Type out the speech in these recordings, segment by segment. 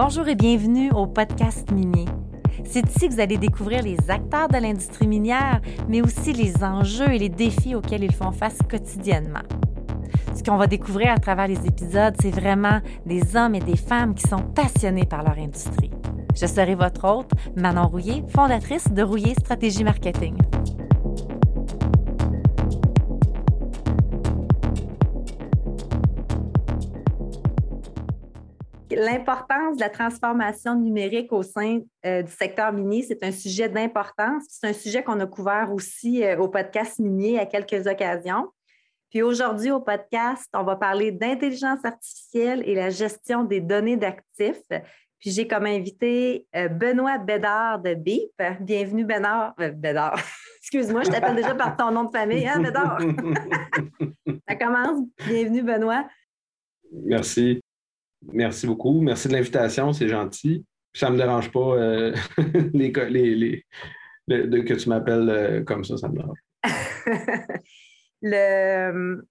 Bonjour et bienvenue au podcast minier. C'est ici que vous allez découvrir les acteurs de l'industrie minière, mais aussi les enjeux et les défis auxquels ils font face quotidiennement. Ce qu'on va découvrir à travers les épisodes, c'est vraiment des hommes et des femmes qui sont passionnés par leur industrie. Je serai votre hôte, Manon Rouillé, fondatrice de Rouillé Stratégie Marketing. L'importance de la transformation numérique au sein euh, du secteur minier, c'est un sujet d'importance. C'est un sujet qu'on a couvert aussi euh, au podcast minier à quelques occasions. Puis aujourd'hui, au podcast, on va parler d'intelligence artificielle et la gestion des données d'actifs. Puis j'ai comme invité euh, Benoît Bédard de BIP. Bienvenue, Bédard. Bédard. Excuse-moi, je t'appelle déjà par ton nom de famille, hein, Bédard? Ça commence. Bienvenue, Benoît. Merci. Merci beaucoup. Merci de l'invitation, c'est gentil. Ça ne me dérange pas euh, les, de, que tu m'appelles euh, comme ça, ça me dérange. le euh,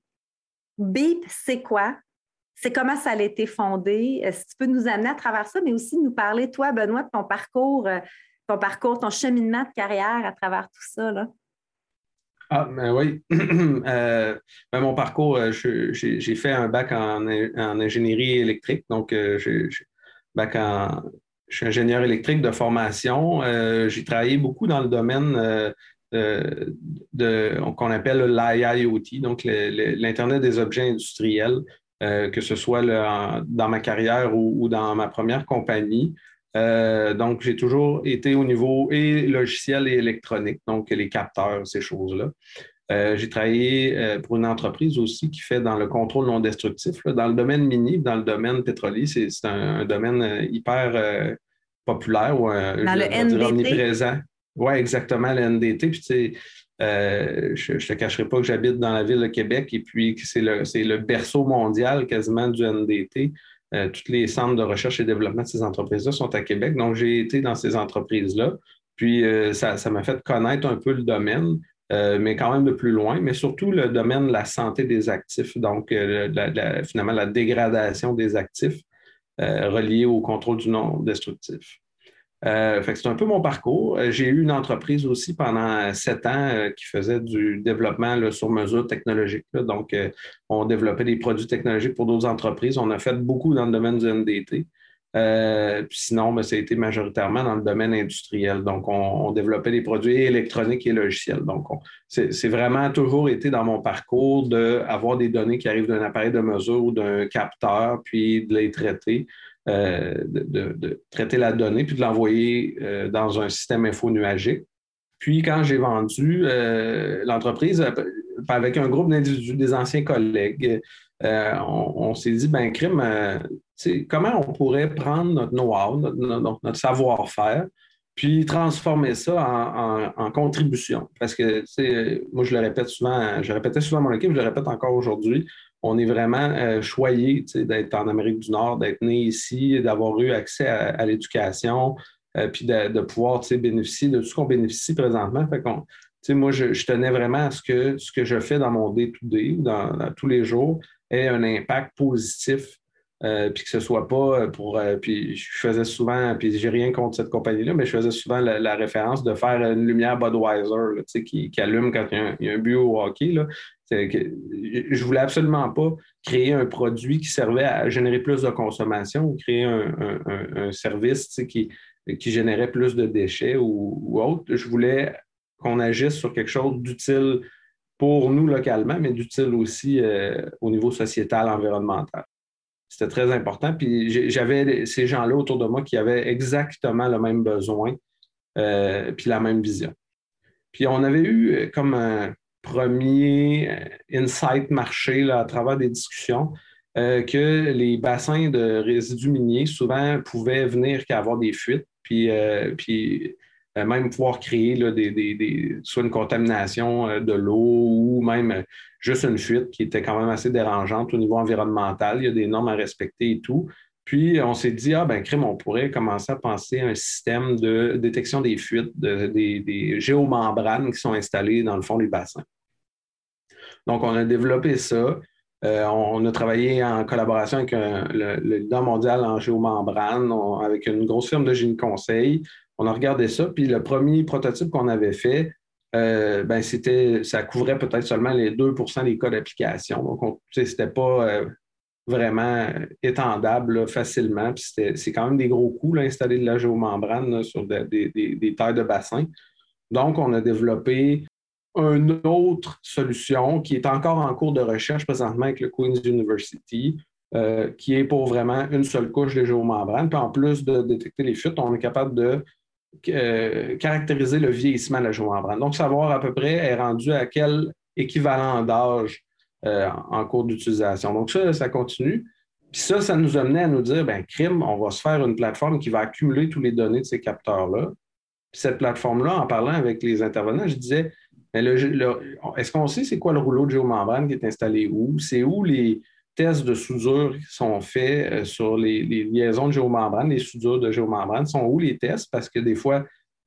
BIP, c'est quoi? C'est comment ça a été fondé? Est-ce que tu peux nous amener à travers ça, mais aussi nous parler, toi, Benoît, de ton parcours, ton parcours, ton cheminement de carrière à travers tout ça? Là? Ah, ben oui. Euh, ben mon parcours, euh, j'ai fait un bac en, ingénierie électrique. Donc, euh, je suis ingénieur électrique de formation. j'ai travaillé beaucoup dans le domaine qu'on appelle l'IIoT, donc l'Internet des objets industriels, que ce soit dans ma carrière ou, dans ma première compagnie. Euh, donc, j'ai toujours été au niveau et logiciel et électronique, donc les capteurs, ces choses-là. Euh, j'ai travaillé euh, pour une entreprise aussi qui fait dans le contrôle non destructif. Dans le domaine mini, dans le domaine pétrolier, c'est un, domaine hyper populaire ou dans le NDT. omniprésent. Oui, exactement, le NDT. Puis, je ne te cacherai pas que j'habite dans la ville de Québec et puis que c'est le, le berceau mondial quasiment du NDT. Euh, tous les centres de recherche et développement de ces entreprises-là sont à Québec. Donc, j'ai été dans ces entreprises-là. Puis, euh, ça m'a fait connaître un peu le domaine, euh, mais quand même de plus loin, mais surtout le domaine de la santé des actifs, donc finalement la dégradation des actifs reliés au contrôle du non destructif. Euh, c'est un peu mon parcours. Euh, j'ai eu une entreprise aussi pendant sept ans euh, qui faisait du développement sur mesure technologique. Donc, on développait des produits technologiques pour d'autres entreprises. On a fait beaucoup dans le domaine du NDT. sinon, ben, ça a été majoritairement dans le domaine industriel. Donc, on, développait des produits électroniques et logiciels. Donc, c'est vraiment toujours été dans mon parcours d'avoir des données qui arrivent d'un appareil de mesure ou d'un capteur, puis de les traiter. Euh, de, traiter la donnée puis de l'envoyer euh, dans un système info nuagique. Puis quand j'ai vendu euh, l'entreprise avec un groupe d'individus, des anciens collègues, on, s'est dit, ben crime, comment on pourrait prendre notre know-how, notre, savoir-faire, puis transformer ça en, contribution? Parce que, moi, je le répète souvent, je répétais souvent à mon équipe, je le répète encore aujourd'hui, on est vraiment euh, choyé d'être en Amérique du Nord, d'être né ici, d'avoir eu accès à, l'éducation, euh, puis de, pouvoir bénéficier de tout ce qu'on bénéficie présentement. Fait moi, je, tenais vraiment à ce que ce que je fais dans mon day-to-day, dans, tous les jours, ait un impact positif euh, puis que ce soit pas pour. puis je faisais souvent, puis j'ai rien contre cette compagnie-là, mais je faisais souvent la, référence de faire une lumière Budweiser qui, qui, allume quand il y, a un, but au hockey. Là. Que je voulais absolument pas créer un produit qui servait à générer plus de consommation ou créer un, service qui, qui générait plus de déchets ou, autre. Je voulais qu'on agisse sur quelque chose d'utile pour nous localement, mais d'utile aussi euh, au niveau sociétal, environnemental. C'était très important. Puis j'avais ces gens-là autour de moi qui avaient exactement le même besoin, euh, puis la même vision. Puis on avait eu comme un, premier euh, insight marché là, à travers des discussions euh, que les bassins de résidus miniers souvent pouvaient venir qu'à avoir des fuites, puis, euh, puis même pouvoir créer là, des, soit une contamination de l'eau ou même juste une fuite qui était quand même assez dérangeante au niveau environnemental. Il y a des normes à respecter et tout. Puis on s'est dit, ah ben crime, on pourrait commencer à penser à un système de détection des fuites, des, des géomembranes qui sont installées dans le fond des bassins. Donc, on a développé ça. on, a travaillé en collaboration avec le, leader mondial en géomembrane, avec une grosse firme de génie conseil. On a regardé ça, puis le premier prototype qu'on avait fait, ben c'était, ça couvrait peut-être seulement les 2% des cas d'application. Donc, ce n'était pas vraiment étendable facilement. c'est quand même des gros coûts, d'installer de la géomembrane sur des, des, tailles de bassin. Donc, on a développé une autre solution qui est encore en cours de recherche présentement avec le Queen's University, euh, qui est pour vraiment une seule couche de géomembrane. Puis en plus de détecter les fuites, on est capable de caractériser le vieillissement de la géomembrane. Donc, savoir à peu près est rendu à quel équivalent d'âge euh, en cours d'utilisation. Donc, ça, ça continue. Puis ça, ça nous amenait à nous dire, ben crime, on va se faire une plateforme qui va accumuler tous les données de ces capteurs-là. Puis cette plateforme-là, en parlant avec les intervenants, je disais, est-ce qu'on sait c'est quoi le rouleau de géomembrane qui est installé où? C'est où les tests de soudure qui sont faits euh, sur les, liaisons de géomembrane, les soudures de géomembrane? Sont où les tests? Parce que des fois,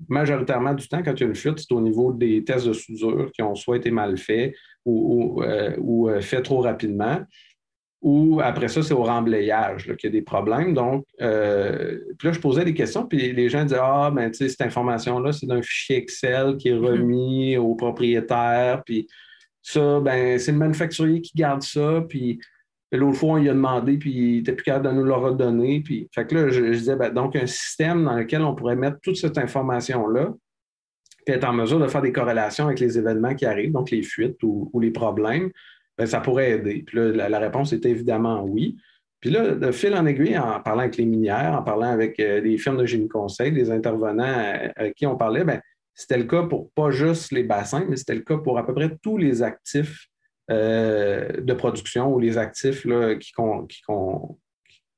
majoritairement du temps, quand il y a une fuite, c'est au niveau des tests de soudure qui ont soit été mal faits ou, euh, euh, faits trop rapidement. Ou après ça, c'est au remblayage qu'il y a des problèmes. Donc, euh, puis là, je posais des questions, puis les gens disaient Ah, ben, tu sais, cette information-là, c'est d'un fichier Excel qui est mm-hmm. remis au propriétaire, puis ça, ben, c'est le manufacturier qui garde ça, puis l'autre fois, on lui a demandé, puis il n'était plus capable de nous le redonner. Puis, fait que là, je, disais, ben, donc, un système dans lequel on pourrait mettre toute cette information-là, puis être en mesure de faire des corrélations avec les événements qui arrivent, donc les fuites ou, les problèmes, ben, ça pourrait aider. Puis là, la, réponse était évidemment oui. Puis là, de fil en aiguille, en parlant avec les minières, en parlant avec euh, des firmes de génie conseil, des intervenants euh, avec qui on parlait, ben, c'était le cas pour pas juste les bassins, mais c'était le cas pour à peu près tous les actifs euh, de production ou les actifs là, qui, qui,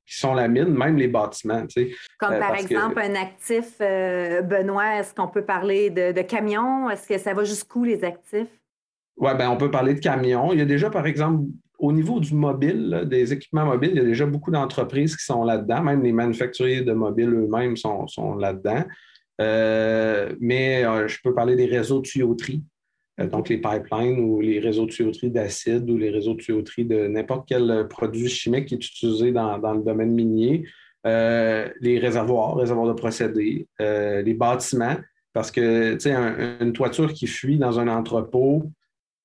qui, sont la mine, même les bâtiments. Comme par exemple un actif, Benoît, est-ce qu'on peut parler de, de camions? Est-ce que ça va jusqu'où les actifs? Oui, ben, on peut parler de camions. Il y a déjà, par exemple, au niveau du mobile, des équipements mobiles, il y a déjà beaucoup d'entreprises qui sont là-dedans. Même les manufacturiers de mobiles eux-mêmes sont, là-dedans. Euh, mais euh, je peux parler des réseaux de tuyauterie, euh, donc les pipelines ou les réseaux de tuyauterie d'acide ou les réseaux de tuyauterie de n'importe quel produit chimique qui est utilisé dans, le domaine minier. les réservoirs, réservoirs de procédés, les bâtiments, parce que une toiture qui fuit dans un entrepôt,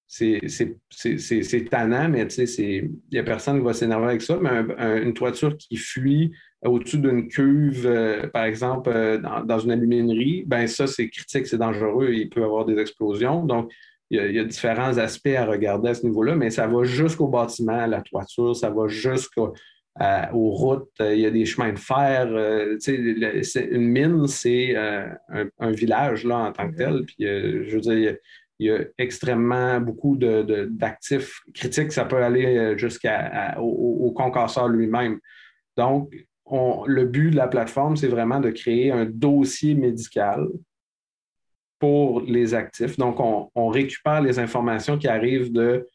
c'est tannant, mais il n'y a personne qui va s'énerver avec ça. Mais une toiture qui fuit au-dessus d'une cuve, euh, par exemple, euh, dans, une aluminerie, ben ça, c'est critique, c'est dangereux, il peut y avoir des explosions. Donc, il y, a, différents aspects à regarder à ce niveau-là, mais ça va jusqu'au bâtiment, la toiture, ça va jusqu'aux routes, il y a des chemins de fer. Euh, une mine, c'est un, un, village là, en tant que tel. Puis, je veux dire, il y a extrêmement beaucoup d'actifs critiques. Ça peut aller euh, jusqu'au au, concasseur lui-même. Donc, le but de la plateforme, c'est vraiment de créer un dossier médical pour les actifs. Donc, on, récupère les informations qui arrivent de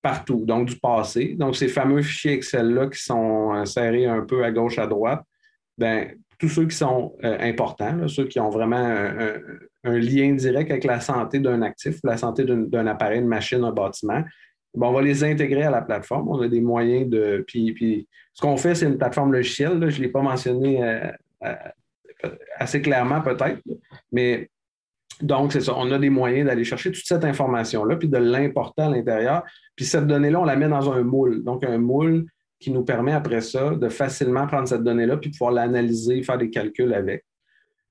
partout, donc du passé. Donc, ces fameux fichiers Excel-là qui sont euh, serrés un peu à gauche, à droite, ben, tous ceux qui sont euh, importants, ceux qui ont vraiment un, lien direct avec la santé d'un actif, la santé d'un appareil, une machine, un bâtiment, on va les intégrer à la plateforme. On a des moyens de. Puis, puis ce qu'on fait, c'est une plateforme logicielle. je ne l'ai pas mentionné euh, euh, assez clairement, peut-être, mais donc, c'est ça. On a des moyens d'aller chercher toute cette information-là, puis de l'importer à l'intérieur. Puis cette donnée-là, on la met dans un moule. Donc, un moule, qui nous permet après ça de facilement prendre cette donnée-là puis pouvoir l'analyser, faire des calculs avec.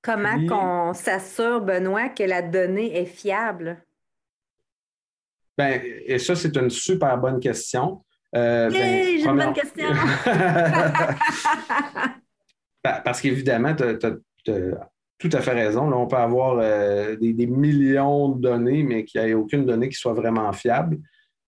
Comment qu'on s'assure, Benoît, que la donnée est fiable? Bien, et ça, c'est une super bonne question. Euh, ben, j'ai une bonne question. Parce qu'évidemment, tu as, tout à fait raison. Là, on peut avoir euh, des, des, millions de données, mais qu'il n'y ait aucune donnée qui soit vraiment fiable.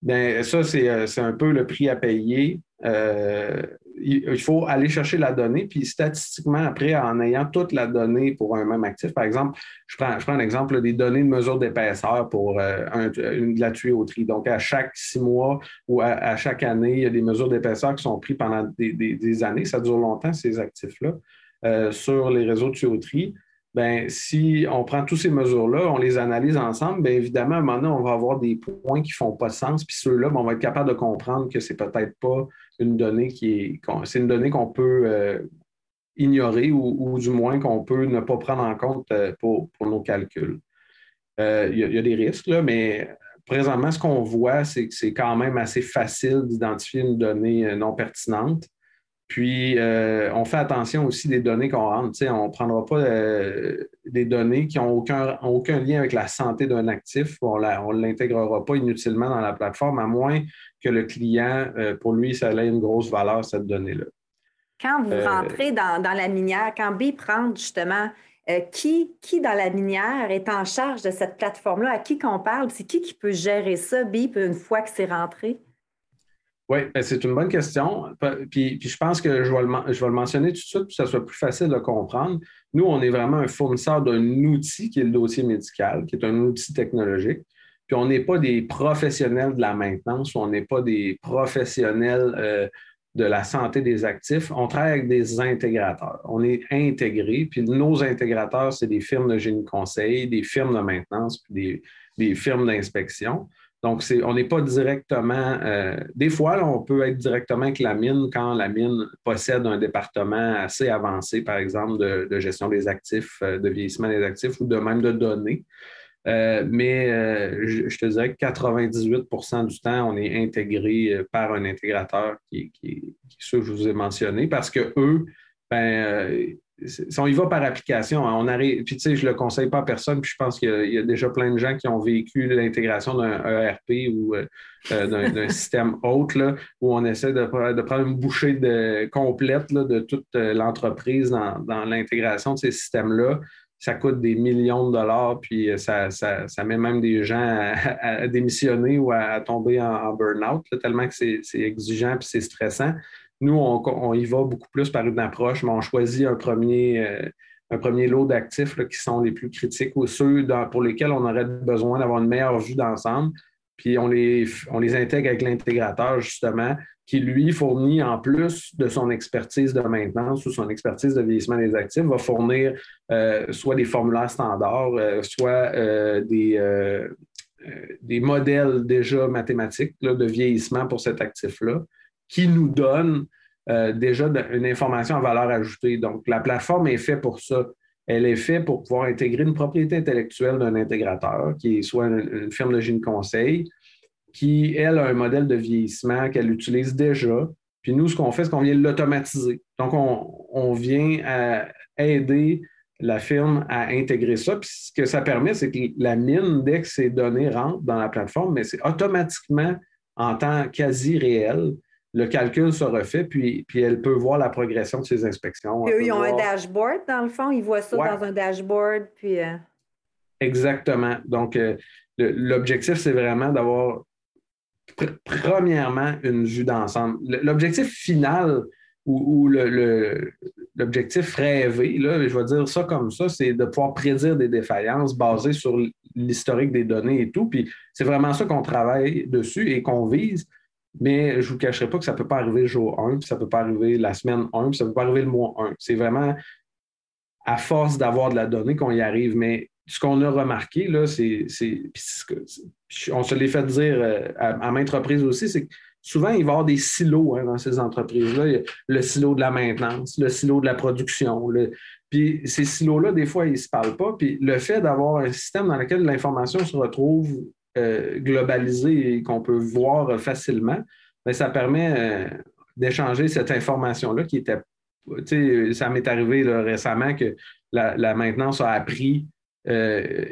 Bien, ça, euh, c'est un peu le prix à payer. Euh, il faut aller chercher la donnée, puis statistiquement, après, en ayant toute la donnée pour un même actif, par exemple, je prends, je prends un exemple des données de mesure d'épaisseur pour euh, une, la tuyauterie. Donc, à chaque six mois ou à, chaque année, il y a des mesures d'épaisseur qui sont prises pendant des, années. Ça dure longtemps, ces actifs-là, sur les réseaux de tuyauterie. Ben, si on prend toutes ces mesures-là, on les analyse ensemble, bien évidemment, à un moment donné, on va avoir des points qui ne font pas de sens. Puis ceux-là, ben, on va être capable de comprendre que ce n'est peut-être pas une donnée qui est. C'est une donnée qu'on peut euh, ignorer ou, du moins qu'on peut ne pas prendre en compte euh, pour, nos calculs. Euh, il y, a des risques, là, mais présentement, ce qu'on voit, c'est que c'est quand même assez facile d'identifier une donnée non pertinente. Puis, euh, on fait attention aussi des données qu'on rentre. on ne prendra pas euh, des données qui n'ont aucun, aucun lien avec la santé d'un actif. On ne l'intégrera pas inutilement dans la plateforme, à moins que le client, euh, pour lui, ça ait une grosse valeur, cette donnée-là. Quand vous rentrez dans, la minière, quand BIP rentre justement, qui, qui dans la minière est en charge de cette plateforme-là? À qui qu'on parle? C'est qui qui peut gérer ça, BIP, une fois que c'est rentré? Oui, ben, c'est une bonne question. Puis, je pense que je vais, le, mentionner tout de suite pour que ça soit plus facile de comprendre. Nous, on est vraiment un fournisseur d'un outil qui est le dossier médical, qui est un outil technologique. Puis on n'est pas des professionnels de la maintenance on n'est pas des professionnels euh, de la santé des actifs. On travaille avec des intégrateurs. On est intégrés. Puis nos intégrateurs, c'est des firmes de génie conseil, des firmes de maintenance, puis des, des firmes d'inspection. Donc, on n'est pas directement. Euh, des fois, on peut être directement avec la mine quand la mine possède un département assez avancé, par exemple, de, gestion des actifs, euh, de vieillissement des actifs ou de même de données. Euh, mais je, te dirais que 98% du temps, on est intégré par un intégrateur qui, est ceux que je vous ai mentionné parce que eux, ben, on y va par application, hein, on arrive, puis tu sais, je le conseille pas à personne, puis je pense qu'il y, a déjà plein de gens qui ont vécu l'intégration d'un ERP ou euh, euh, d'un système autre, où on essaie de, prendre une bouchée de, complète de toute euh, l'entreprise dans, l'intégration de ces systèmes-là. Ça coûte des millions de dollars, puis ça, met même des gens à, démissionner ou à, tomber en, en burn-out, tellement que c'est exigeant puis c'est stressant. Nous, on, y va beaucoup plus par une approche, mais on choisit un premier, euh, un premier lot d'actifs qui sont les plus critiques ou ceux pour lesquels on aurait besoin d'avoir une meilleure vue d'ensemble. Puis on les, on intègre avec l'intégrateur, justement, qui, lui, fournit en plus de son expertise de maintenance ou son expertise de vieillissement des actifs, va fournir euh, soit des formulaires standards, euh, soit des, des modèles déjà mathématiques de vieillissement pour cet actif-là qui nous donne euh, déjà une information à valeur ajoutée. Donc, la plateforme est faite pour ça. Elle est faite pour pouvoir intégrer une propriété intellectuelle d'un intégrateur, qui est soit une, firme de génie conseil, qui, elle, a un modèle de vieillissement qu'elle utilise déjà. Puis nous, ce qu'on fait, c'est qu'on vient l'automatiser. Donc, on, vient aider la firme à intégrer ça. Puis ce que ça permet, c'est que la mine, dès que ces données rentrent dans la plateforme, mais c'est automatiquement en temps quasi réel le calcul se refait, puis, puis elle peut voir la progression de ses inspections. eux, ils ont un dashboard, dans le fond, ils voient ça dans un dashboard, puis... Euh, Exactement. Donc, euh, l'objectif, c'est vraiment d'avoir, premièrement, une vue d'ensemble. L'objectif final ou, l'objectif rêvé, là, je vais dire ça comme ça, c'est de pouvoir prédire des défaillances basées sur l'historique des données et tout. Puis c'est vraiment ça qu'on travaille dessus et qu'on vise. Mais je ne vous cacherai pas que ça ne peut pas arriver le jour 1, puis ça ne peut pas arriver la semaine 1, puis ça ne peut pas arriver le mois 1. C'est vraiment à force d'avoir de la donnée qu'on y arrive. Mais ce qu'on a remarqué, là, c'est, on se l'est fait dire euh, à, maintes reprises aussi, c'est que souvent, il va y avoir des silos hein, dans ces entreprises-là. Le silo de la maintenance, le silo de la production. Puis ces silos-là, des fois, ils ne se parlent pas. Puis le fait d'avoir un système dans lequel l'information se retrouve euh, globalisé et qu'on peut voir facilement, mais ça permet euh, d'échanger cette information-là qui était. Ça m'est arrivé récemment que la, maintenance a appris euh,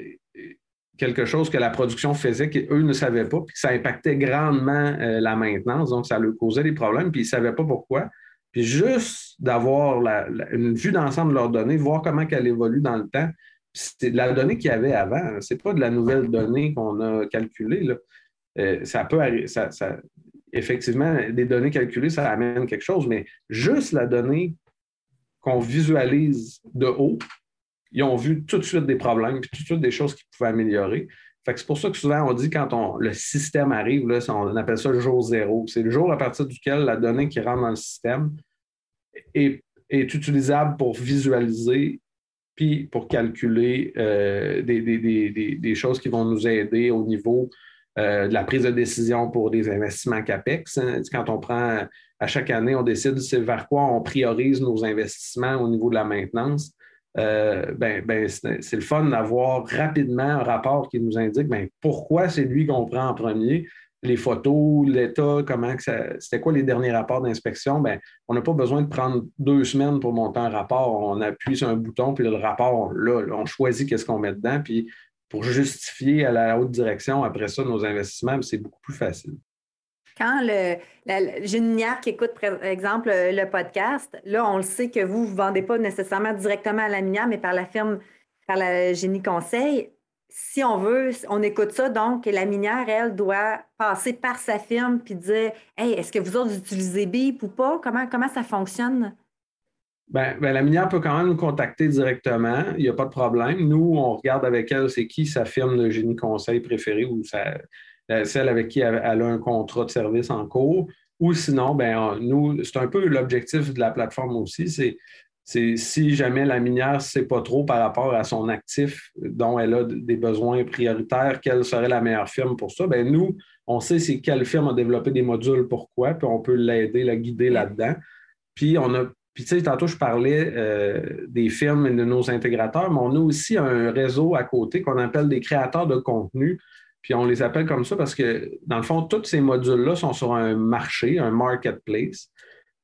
quelque chose que la production faisait qu'eux ne savaient pas, puis ça impactait grandement la maintenance, donc ça leur causait des problèmes, puis ils ne savaient pas pourquoi. Puis juste d'avoir une vue d'ensemble de leurs données, voir comment elle évolue dans le temps, c'est la donnée qu'il y avait avant. Hein. C'est pas de la nouvelle donnée qu'on a calculée. Euh, ça peut ça, effectivement, des données calculées, ça amène quelque chose, mais juste la donnée qu'on visualise de haut, ils ont vu tout de suite des problèmes, puis tout de suite des choses qu'ils pouvaient améliorer. c'est pour ça que souvent on dit quand on, le système arrive, là, on appelle ça le jour zéro. C'est le jour à partir duquel la donnée qui rentre dans le système est utilisable pour visualiser puis pour calculer des, choses qui vont nous aider au niveau de la prise de décision pour des investissements CAPEX. Hein. Quand on prend à chaque année, on décide vers quoi on priorise nos investissements au niveau de la maintenance. Euh, ben, ben c'est le fun d'avoir rapidement un rapport qui nous indique ben, pourquoi c'est lui qu'on prend en premier. Les photos, l'état, comment c'était quoi les derniers rapports d'inspection? Ben, on n'a pas besoin de prendre deux semaines pour monter un rapport. On appuie sur un bouton, puis le rapport, là, on choisit qu'est-ce qu'on met dedans, puis pour justifier à la haute direction après ça nos investissements, c'est beaucoup plus facile quand le, j'ai une minière qui écoute, par exemple, le podcast, là, on le sait que vous ne vendez pas nécessairement directement à la minière, mais par la firme, par la Génie Conseil. Si on veut, on écoute ça, donc la minière, elle, doit passer par sa firme puis dire Hey, est-ce que vous autres utilisez BIP ou pas? Comment, ça fonctionne? Bien, ben, la minière peut quand même nous contacter directement. Il n'y a pas de problème. Nous, on regarde avec elle c'est qui sa firme de génie conseil préférée ou euh, celle avec qui elle, a un contrat de service en cours. Ou sinon, ben, nous, c'est un peu l'objectif de la plateforme aussi, c'est c'est si jamais la minière ne sait pas trop par rapport à son actif dont elle a des besoins prioritaires, quelle serait la meilleure firme pour ça, bien, nous, on sait c'est quelle firme a développé des modules, pourquoi, puis on peut l'aider, la guider là-dedans. Puis on a, puis tu sais, tantôt je parlais euh, des firmes et de nos intégrateurs, mais on a aussi un réseau à côté qu'on appelle des créateurs de contenu puis on les appelle comme ça parce que, dans le fond, tous ces modules-là sont sur un marché, un marketplace.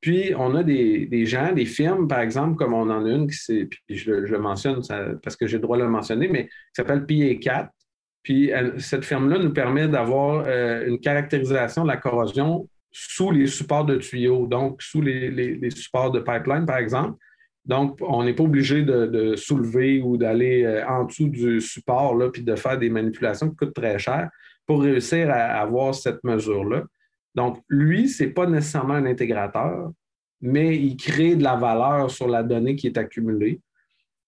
Puis on a des, gens, des firmes, par exemple, comme on en a une, qui puis je, le mentionne parce que j'ai le droit de le mentionner, mais qui s'appelle PA4. Puis cette firme-là nous permet d'avoir euh, une caractérisation de la corrosion sous les supports de tuyaux, donc sous les supports de pipeline, par exemple. Donc, on n'est pas obligé de, soulever ou d'aller euh, en dessous du support là, puis de faire des manipulations qui coûtent très cher pour réussir à avoir cette mesure-là. Donc, lui, ce n'est pas nécessairement un intégrateur, mais il crée de la valeur sur la donnée qui est accumulée.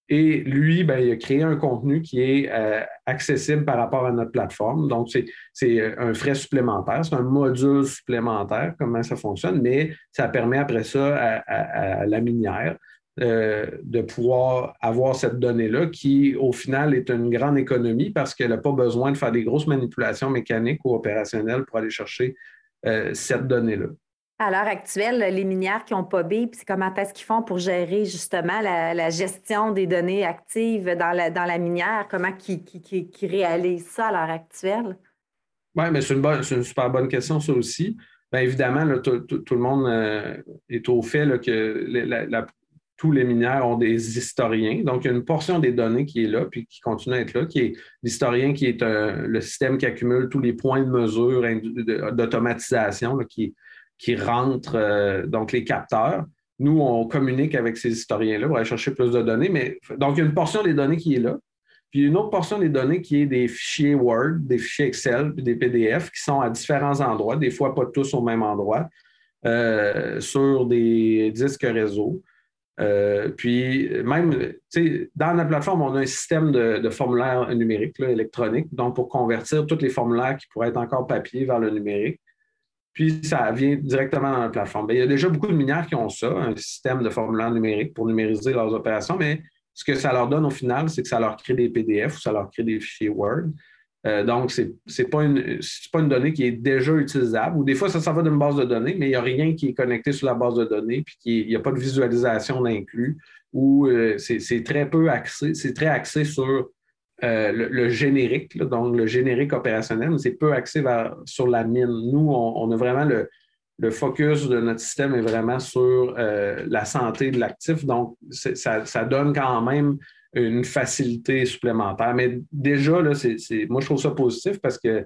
Et lui, ben, il a créé un contenu qui est euh, accessible par rapport à notre plateforme. Donc, c'est euh, un frais supplémentaire, c'est un module supplémentaire, comment ça fonctionne, mais ça permet après ça à la minière euh, de pouvoir avoir cette donnée-là qui, au final, est une grande économie parce qu'elle n'a pas besoin de faire des grosses manipulations mécaniques ou opérationnelles pour aller chercher euh, cette donnée-là. À l'heure actuelle, les minières qui n'ont pas BIP, comment est-ce qu'ils font pour gérer justement la, gestion des données actives dans la, dans la minière? Comment ils, réalisent ça à l'heure actuelle? Oui, mais c'est une, une, super bonne question, ça aussi. Bien évidemment, tout, le monde euh, est au fait que la, tous les minières ont des historiens. Donc, il y a une portion des données qui est là, puis qui continue à être là, qui est l'historien qui est le système qui accumule tous les points de mesure d'automatisation qui, qui rentrent, euh, donc les capteurs. Nous, on communique avec ces historiens-là pour aller chercher plus de données. Mais, donc, il y a une portion des données qui est là. Puis une autre portion des données qui est des fichiers Word, des fichiers Excel, puis des PDF qui sont à différents endroits, des fois pas tous au même endroit, euh, sur des disques réseau. Euh, puis même, dans la plateforme, on a un système de, formulaire numérique, électronique, donc pour convertir tous les formulaires qui pourraient être encore papier vers le numérique. Puis ça vient directement dans la plateforme. il y a déjà beaucoup de minières qui ont ça, un système de formulaire numérique pour numériser leurs opérations, mais ce que ça leur donne au final, c'est que ça leur crée des PDF ou ça leur crée des fichiers Word. Euh, donc, ce n'est pas, une, pas une donnée qui est déjà utilisable. Ou des fois, ça, ça va d'une base de données, mais il n'y a rien qui est connecté sur la base de données, puis il n'y a pas de visualisation d'inclus, ou euh, c'est très peu axé, c'est très axé sur euh, le, générique, donc le générique opérationnel, mais c'est peu axé sur la mine. Nous, on, a vraiment le, le, focus de notre système est vraiment sur la santé de l'actif, donc ça, ça, donne quand même une facilité supplémentaire. Mais déjà, là, moi, je trouve ça positif parce que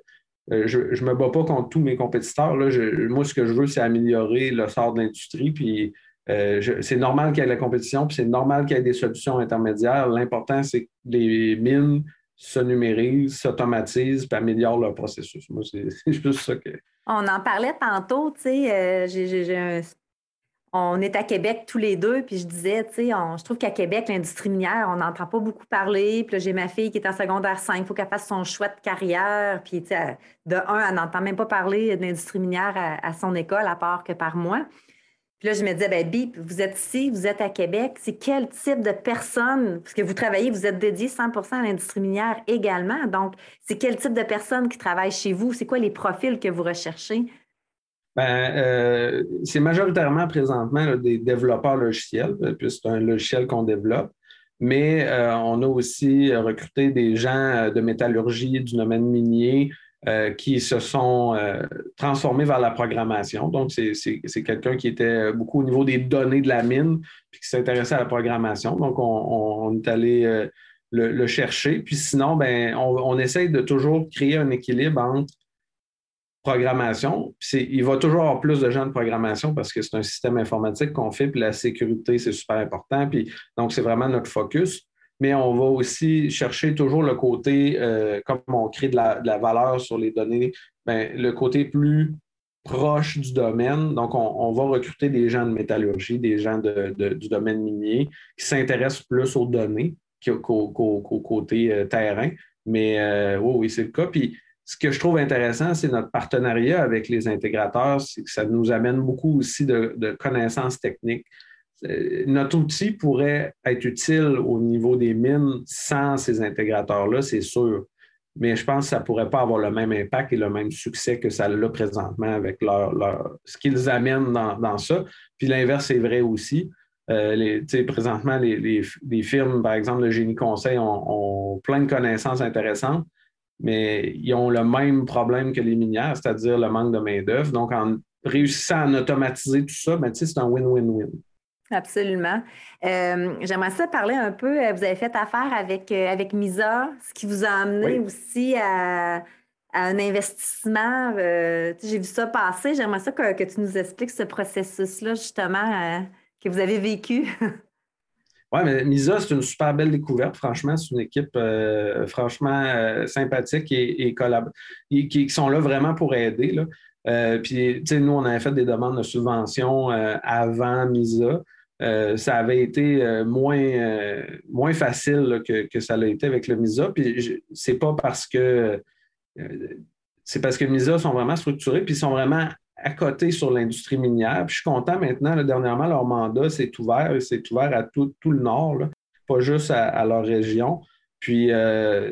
euh, je ne me bats pas contre tous mes compétiteurs. Là. moi, ce que je veux, c'est améliorer le sort de l'industrie. Puis euh, c'est normal qu'il y ait de la compétition, puis c'est normal qu'il y ait des solutions intermédiaires. L'important, c'est que les mines se numérisent, s'automatisent, puis améliorent leur processus. Moi, c'est juste ça que. On en parlait tantôt, tu sais, euh, j'ai un on est à Québec tous les deux, puis je disais, tu sais, je trouve qu'à Québec, l'industrie minière, on n'entend pas beaucoup parler. Puis là, j'ai ma fille qui est en secondaire 5, il faut qu'elle fasse son choix de carrière. Puis, tu sais, de un, elle n'entend même pas parler de l'industrie minière à, son école, à part que par moi. Puis là, je me disais, ben Bip, vous êtes ici, vous êtes à Québec, c'est quel type de personnes, parce que vous travaillez, vous êtes dédié 100% à l'industrie minière également, donc c'est quel type de personnes qui travaillent chez vous? C'est quoi les profils que vous recherchez? Ben, euh, c'est majoritairement présentement des développeurs logiciels, euh, puis c'est un logiciel qu'on développe, mais euh, on a aussi recruté des gens de métallurgie, du domaine minier, qui se sont transformés vers la programmation. Donc, c'est quelqu'un qui était beaucoup au niveau des données de la mine, puis qui s'intéressait à la programmation. Donc, on, est allé euh, le, chercher. Puis sinon, ben, on, on, essaye de toujours créer un équilibre entre programmation. Il va toujours avoir plus de gens de programmation parce que c'est un système informatique qu'on fait, puis la sécurité, c'est super important. Puis, donc, c'est vraiment notre focus mais on va aussi chercher toujours le côté, euh, comme on crée de la, valeur sur les données, ben, le côté plus proche du domaine. Donc, on, va recruter des gens de métallurgie, des gens du domaine minier qui s'intéressent plus aux données qu'au côté euh, terrain. Mais euh, oui, c'est le cas. Ce que je trouve intéressant, c'est notre partenariat avec les intégrateurs, c'est que ça nous amène beaucoup aussi de connaissances techniques. Euh, notre outil pourrait être utile au niveau des mines sans ces intégrateurs-là, c'est sûr. Mais je pense que ça ne pourrait pas avoir le même impact et le même succès que ça l'a présentement avec leur, ce qu'ils amènent dans, ça. Puis l'inverse est vrai aussi. Euh, présentement, les, firmes, par exemple, le Génie Conseil, ont, plein de connaissances intéressantes, mais ils ont le même problème que les minières, c'est-à-dire le manque de main-d'œuvre. Donc, en réussissant à automatiser tout ça, ben, c'est un win-win-win. Absolument. Euh, j'aimerais ça parler un peu. Euh, vous avez fait affaire avec, euh, avec MISA, ce qui vous a amené aussi à, un investissement. J'ai vu ça passer. J'aimerais ça que, tu nous expliques ce processus-là, justement, que vous avez vécu. Oui, mais MISA, c'est une super belle découverte. Franchement, c'est une équipe franchement sympathique et, qui, sont là vraiment pour aider. Là. puis, nous, on avait fait des demandes de subvention avant MISA. Euh, ça avait été euh, moins, euh, moins facile que, ça l'a été avec le MISA. Puis c'est pas parce que c'est parce que MISA sont vraiment structurés, puis ils sont vraiment à côté sur l'industrie minière. Puis je suis content maintenant, dernièrement, leur mandat s'est ouvert, c'est ouvert à tout, le Nord, pas juste à, leur région. Puis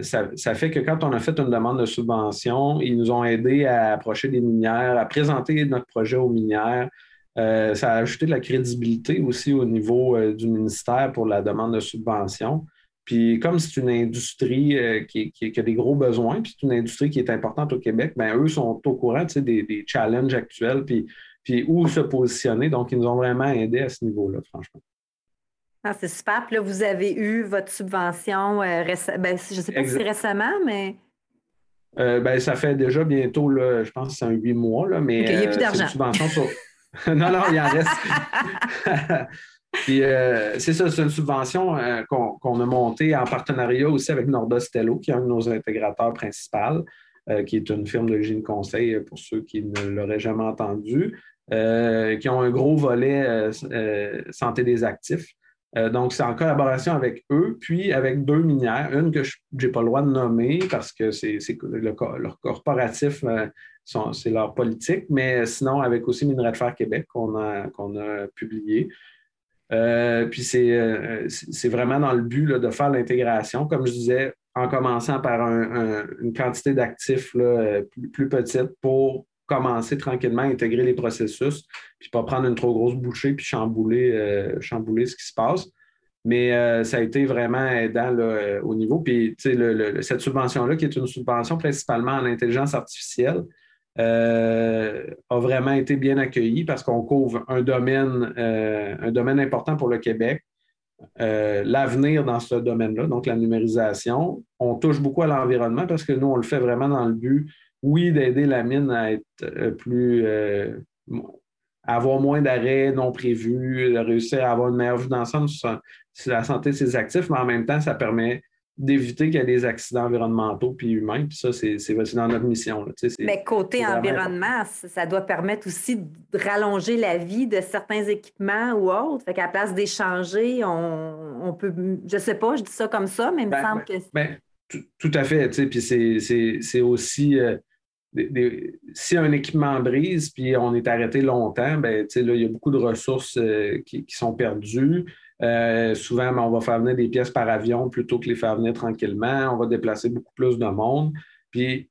ça, ça, fait que quand on a fait une demande de subvention, ils nous ont aidés à approcher des minières, à présenter notre projet aux minières. Euh, ça a ajouté de la crédibilité aussi au niveau euh, du ministère pour la demande de subvention. Puis comme c'est une industrie euh, qui, a des gros besoins, puis c'est une industrie qui est importante au Québec, bien, eux sont au courant des, des, challenges actuels, puis, puis où se positionner. Donc, ils nous ont vraiment aidés à ce niveau-là, franchement. Ah, c'est super. Puis là, vous avez eu votre subvention, ben, je ne sais pas si récemment, mais... ben, ça fait déjà bientôt, là, je pense que c'est un huit mois, là, mais il n'y a plus d'argent. subvention sur... non, non, il en reste. Puis euh, c'est ça, c'est une subvention euh, qu'on a montée en partenariat aussi avec Nordostello, qui est un de nos intégrateurs principaux, euh, qui est une firme de conseil pour ceux qui ne l'auraient jamais entendu, qui ont un gros volet santé des actifs. donc, c'est en collaboration avec eux, puis avec deux minières, une que je n'ai pas le droit de nommer parce que c'est le, leur corporatif c'est leur politique, mais sinon, avec aussi Minerai de Fer Québec qu'on a publié. Euh, puis euh, c'est, vraiment dans le but de faire l'intégration, comme je disais, en commençant par une quantité d'actifs euh, plus, petite pour commencer tranquillement à intégrer les processus, puis pas prendre une trop grosse bouchée puis chambouler, chambouler ce qui se passe. Mais ça a été vraiment aidant au niveau. Puis cette subvention-là, qui est une subvention principalement en intelligence artificielle, euh, a vraiment été bien accueilli parce qu'on couvre un domaine, euh, un domaine important pour le Québec. Euh, l'avenir dans ce domaine-là, donc la numérisation. On touche beaucoup à l'environnement parce que nous, on le fait vraiment dans le but, oui, d'aider la mine à être plus à avoir moins d'arrêts non prévus, de réussir à avoir une meilleure vue d'ensemble sur, la santé de ses actifs, mais en même temps, ça permet d'éviter qu'il y ait des accidents environnementaux puis humains. Puis ça, c'est dans notre mission. Mais côté environnement, ça doit permettre aussi de rallonger la vie de certains équipements ou autres. Fait qu'à la place d'échanger, on, peut, je sais pas, je dis ça comme ça, mais il me ben, semble ben, que... Ben, tout, à fait, puis c'est aussi... Euh, si un équipement brise puis on est arrêté longtemps, ben, là, il y a beaucoup de ressources euh, qui, sont perdues. Euh, souvent, ben, on va faire venir des pièces par avion plutôt que les faire venir tranquillement. On va déplacer beaucoup plus de monde. Puis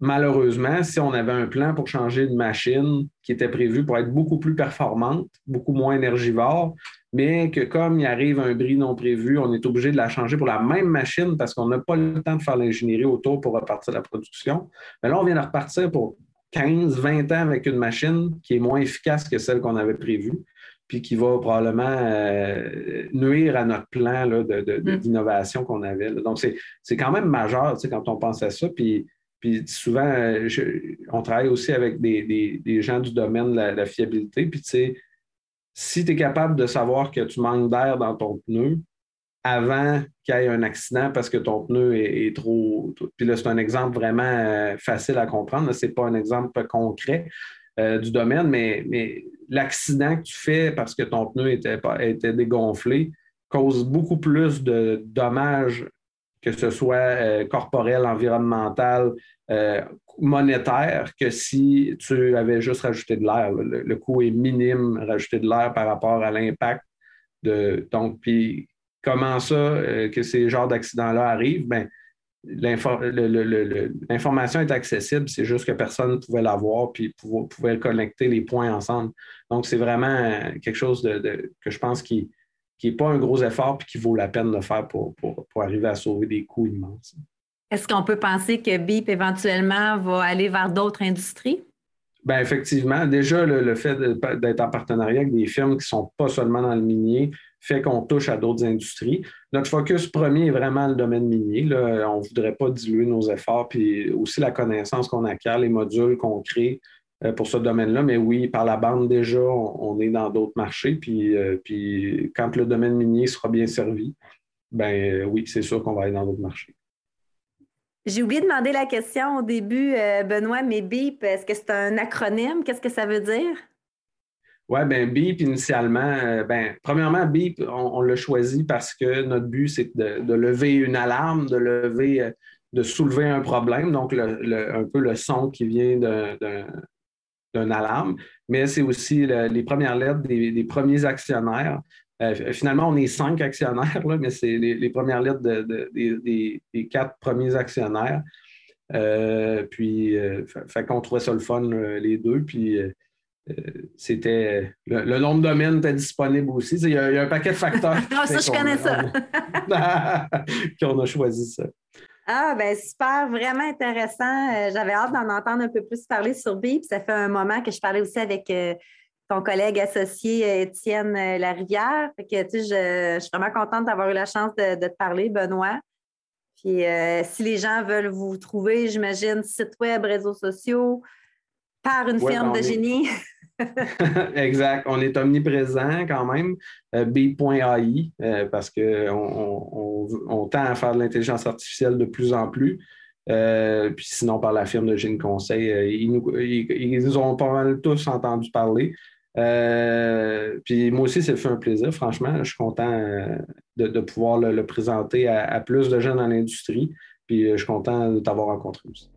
malheureusement, si on avait un plan pour changer de machine qui était prévu pour être beaucoup plus performante, beaucoup moins énergivore, mais que comme il arrive un bris non prévu, on est obligé de la changer pour la même machine parce qu'on n'a pas le temps de faire l'ingénierie autour pour repartir la production. Mais là, on vient de repartir pour 15, 20 ans avec une machine qui est moins efficace que celle qu'on avait prévue, puis qui va probablement euh, nuire à notre plan mm. d'innovation qu'on avait. Donc, c'est quand même majeur quand on pense à ça. Puis, puis souvent, euh, on travaille aussi avec des, gens du domaine de la, fiabilité. Puis, tu sais, si tu es capable de savoir que tu manques d'air dans ton pneu avant qu'il y ait un accident parce que ton pneu est, trop. Puis là, c'est un exemple vraiment euh, facile à comprendre. Ce n'est pas un exemple concret euh, du domaine, mais, l'accident que tu fais parce que ton pneu était, dégonflé cause beaucoup plus de dommages que ce soit euh, corporel, environnemental, euh, monétaire, que si tu avais juste rajouté de l'air. Le, coût est minime, rajouter de l'air par rapport à l'impact. De, donc, puis comment ça, euh, que ces genres d'accidents-là arrivent? Ben, L'information est accessible, c'est juste que personne ne pouvait l'avoir puis pouvait connecter les points ensemble. Donc, c'est vraiment quelque chose de, que je pense qui, qui n'est pas un gros effort et qui vaut la peine de faire pour, arriver à sauver des coûts immenses. Est-ce qu'on peut penser que BIP éventuellement va aller vers d'autres industries? Bien, effectivement, déjà, le, fait d'être en partenariat avec des firmes qui ne sont pas seulement dans le minier fait qu'on touche à d'autres industries. Notre focus premier est vraiment le domaine minier. On ne voudrait pas diluer nos efforts, puis aussi la connaissance qu'on acquiert, les modules qu'on crée, euh, pour ce domaine-là. Mais oui, par la bande, déjà, on, est dans d'autres marchés. Puis, euh, puis quand le domaine minier sera bien servi, ben oui, c'est sûr qu'on va aller dans d'autres marchés. J'ai oublié de demander la question au début, euh, Benoît, mais BIP, est-ce que c'est un acronyme? Qu'est-ce que ça veut dire? Oui, bien, BIP, initialement, ben, premièrement, BIP, on, l'a choisi parce que notre but, c'est de, lever une alarme, de lever, de soulever un problème, donc un peu le son qui vient d'un alarme, mais c'est aussi les premières lettres des, premiers actionnaires. Euh, finalement, on est cinq actionnaires, là, mais c'est les, premières lettres des, quatre premiers actionnaires. Euh, puis, euh, fait, qu'on trouvait ça le fun, les deux. Puis, c'était. Le, nom de domaine était disponible aussi. Il y, a, un paquet de facteurs. Ah, ça, je connais ça. qu'on a choisi ça. Ah, ben super, vraiment intéressant. Euh, j'avais hâte d'en entendre un peu plus parler sur BIP. Ça fait un moment que je parlais aussi avec euh, ton collègue associé euh, Étienne Larivière. Fait que, tu sais, je, suis vraiment contente d'avoir eu la chance de, te parler, Benoît. Puis si les gens veulent vous trouver, j'imagine, site web, réseaux sociaux, par une firme de génie. exact. On est omniprésent quand même, euh, B.ai, euh, parce qu'on on, tend à faire de l'intelligence artificielle de plus en plus. Euh, puis sinon, par la firme de Gene Conseil, ils, nous, ont pas mal tous entendu parler. puis moi aussi, ça fait un plaisir, franchement. Je suis content de, pouvoir le, présenter à, à, plus de gens dans l'industrie. Puis je suis content de t'avoir rencontré aussi.